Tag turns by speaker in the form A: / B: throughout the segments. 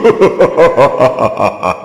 A: 哈，哈哈哈哈哈！哈。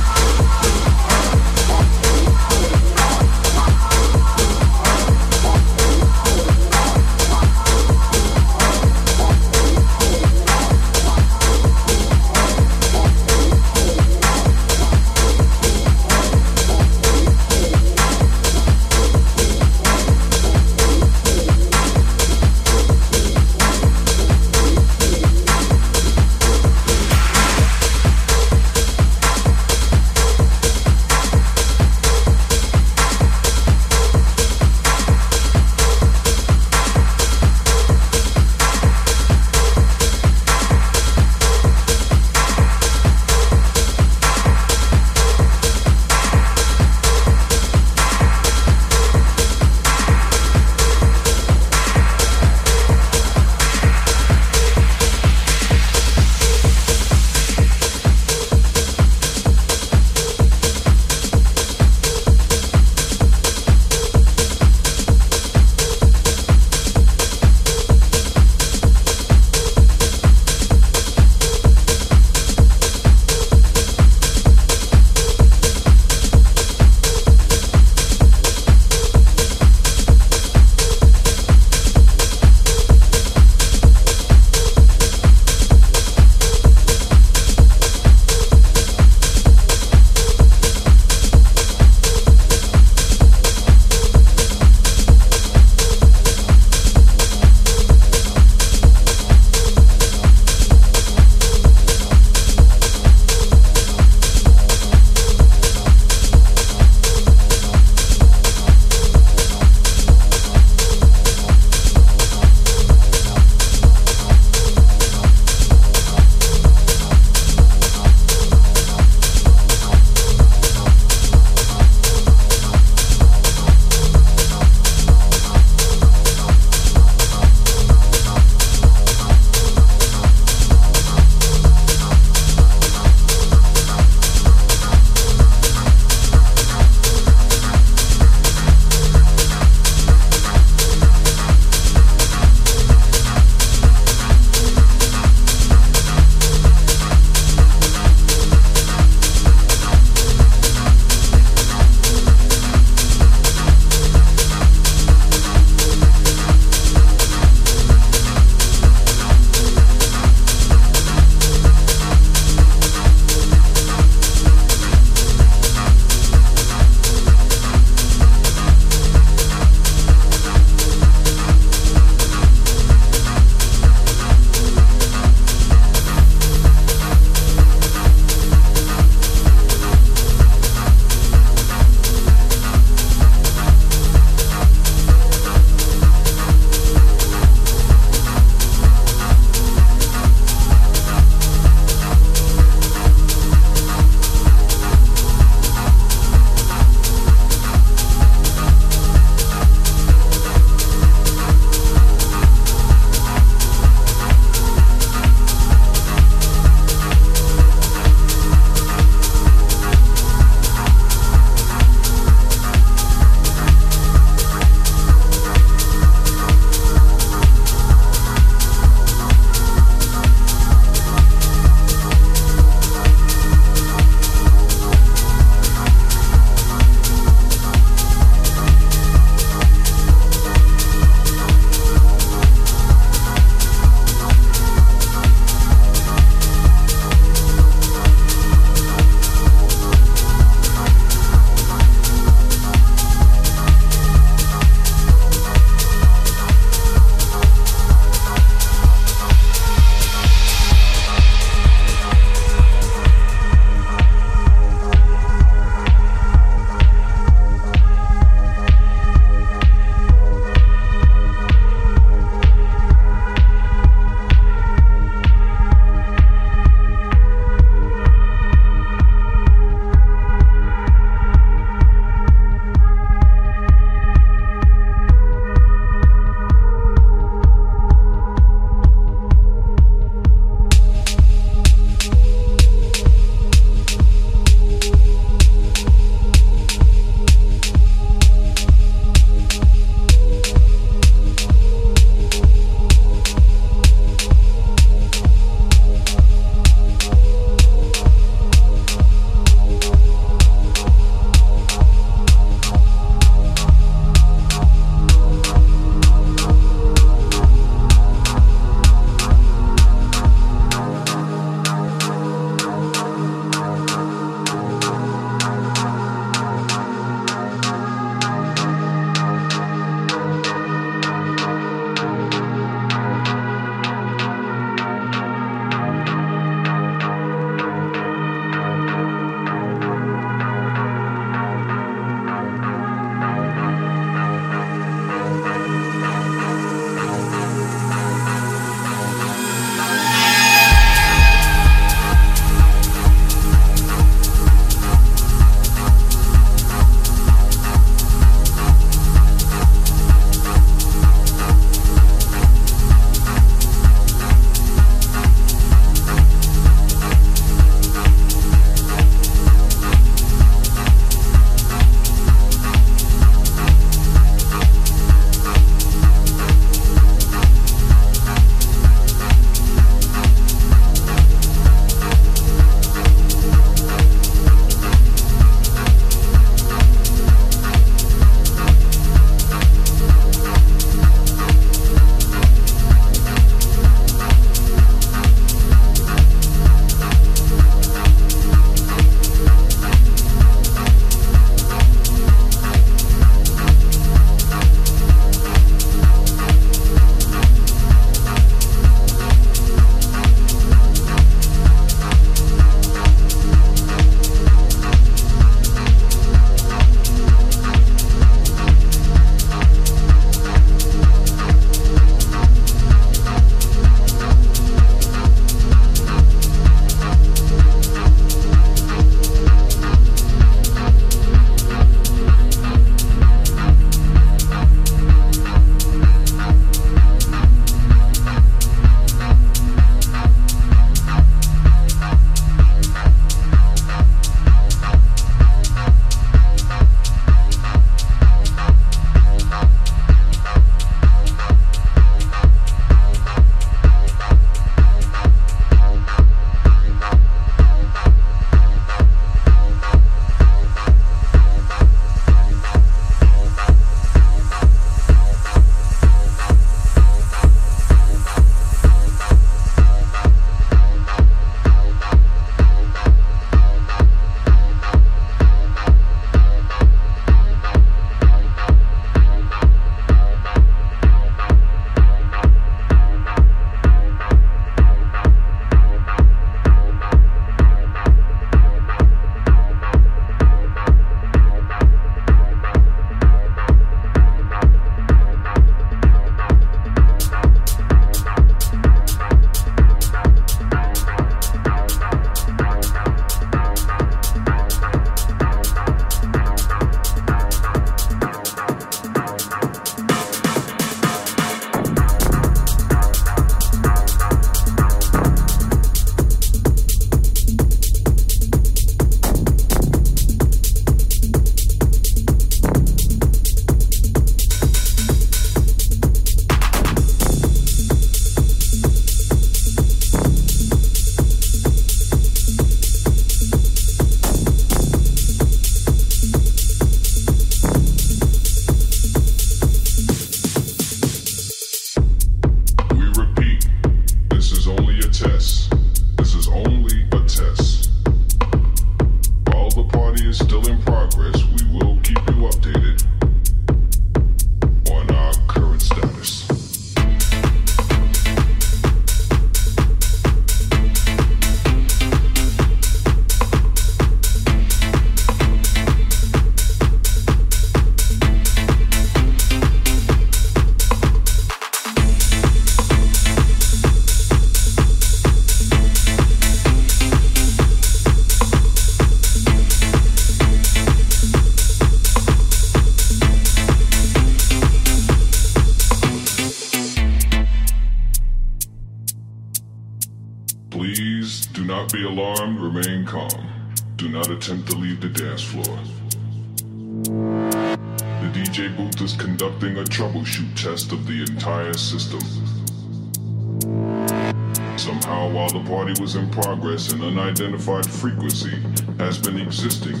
A: Existing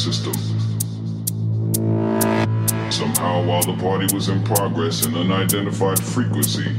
A: system. Somehow, while the party was in progress, an unidentified frequency